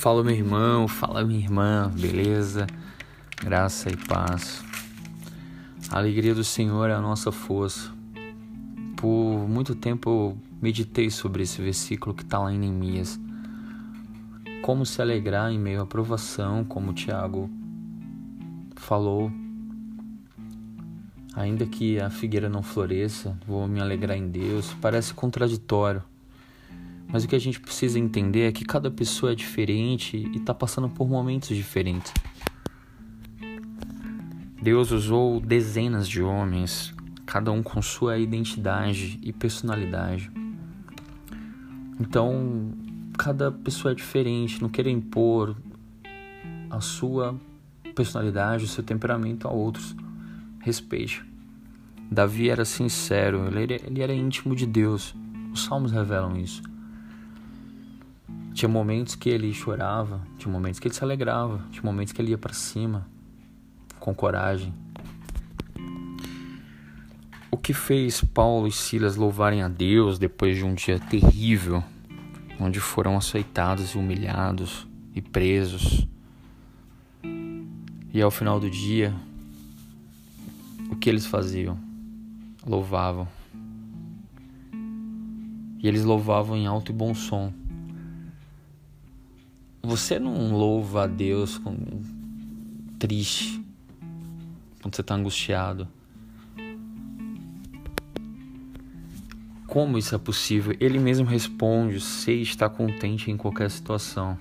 Fala meu irmão, fala minha irmã, beleza? Graça e paz. A alegria do Senhor é a nossa força. Por muito tempo eu meditei sobre esse versículo que está lá em Neemias. Como se alegrar em meio à provação, como o Tiago falou. Ainda que a figueira não floresça, vou me alegrar em Deus. Parece contraditório. Mas o que a gente precisa entender é que cada pessoa é diferente e está passando por momentos diferentes. Deus usou dezenas de homens, cada um com sua identidade e personalidade. Então, cada pessoa é diferente, não queira impor a sua personalidade, o seu temperamento a outros. Respeite. Davi era sincero, ele era íntimo de Deus. Os salmos revelam isso. Tinha momentos que ele chorava, tinha momentos que ele se alegrava, tinha momentos que ele ia para cima com coragem. O que fez Paulo e Silas louvarem a Deus depois de um dia terrível, onde foram açoitados e humilhados e presos. E ao final do dia, o que eles faziam? Louvavam. E eles louvavam em alto e bom som você não louva a Deus com triste quando você está angustiado. Como isso é possível? Ele mesmo responde: sei estar contente em qualquer situação.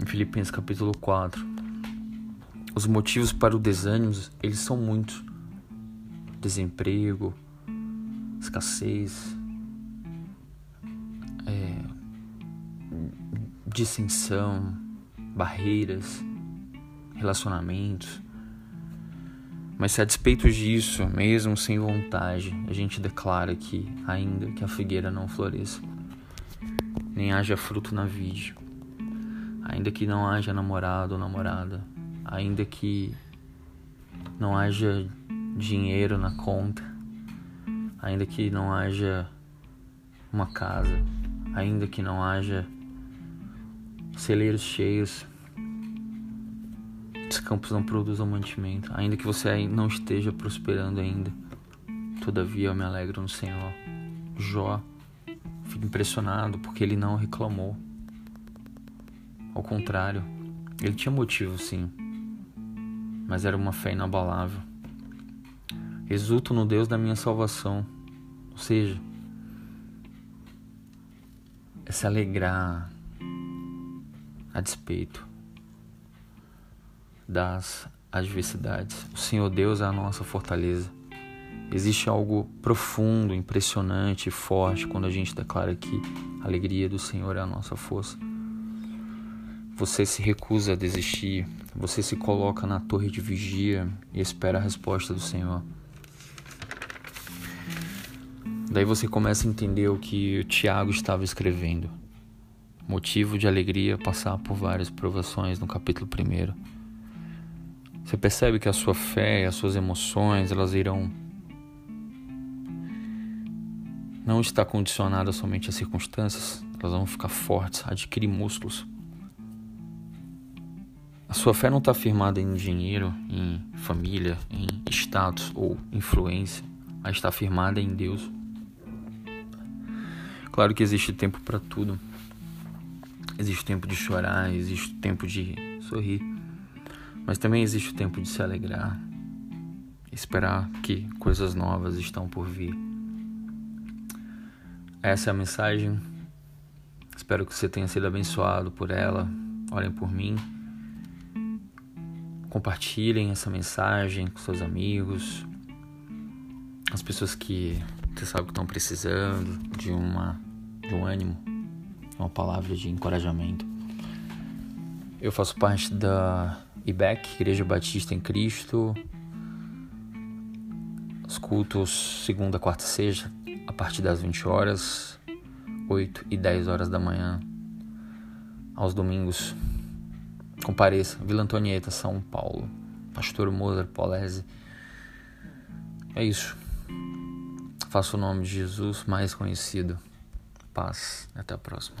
Em Filipenses capítulo 4. Os motivos para o desânimo, eles são muitos. Desemprego, escassez, dissensão, barreiras, relacionamentos. Mas se a despeito disso, mesmo sem vontade, a gente declara que, ainda que a figueira não floresça, nem haja fruto na vide, ainda que não haja namorado ou namorada, ainda que não haja dinheiro na conta, ainda que não haja uma casa, ainda que não haja celeiros cheios, os campos não produzam mantimento, ainda que você não esteja prosperando ainda. Todavia eu me alegro no Senhor. Jó fica impressionado porque ele não reclamou. Ao contrário, ele tinha motivo sim, mas era uma fé inabalável. Exulto no Deus da minha salvação, ou seja, é se alegrar, a despeito das adversidades. O Senhor Deus é a nossa fortaleza. Existe algo profundo, impressionante forte quando a gente declara que a alegria do Senhor é a nossa força. Você se recusa a desistir, você se coloca na torre de vigia e espera a resposta do Senhor. Daí você começa a entender o que o Tiago estava escrevendo motivo de alegria passar por várias provações no capítulo 1. Você percebe que a sua fé e as suas emoções, elas irão não estar condicionadas somente às circunstâncias, elas vão ficar fortes, adquirir músculos. A sua fé não está firmada em dinheiro, em família, em status ou influência, mas está firmada em Deus. Claro que existe tempo para tudo. Existe o tempo de chorar, existe o tempo de sorrir, mas também existe o tempo de se alegrar, esperar que coisas novas estão por vir. Essa é a mensagem. Espero que você tenha sido abençoado por ela. Orem por mim. Compartilhem essa mensagem com seus amigos, as pessoas que você sabe que estão precisando de uma de um ânimo uma palavra de encorajamento. Eu faço parte da IBEC, Igreja Batista em Cristo. Os cultos segunda, quarta e sexta, a partir das 20 horas, 8 e 10 horas da manhã. Aos domingos, compareça, Vila Antonieta, São Paulo. Pastor Mozart Polese. É isso. Faço o nome de Jesus mais conhecido paz. Até a próxima.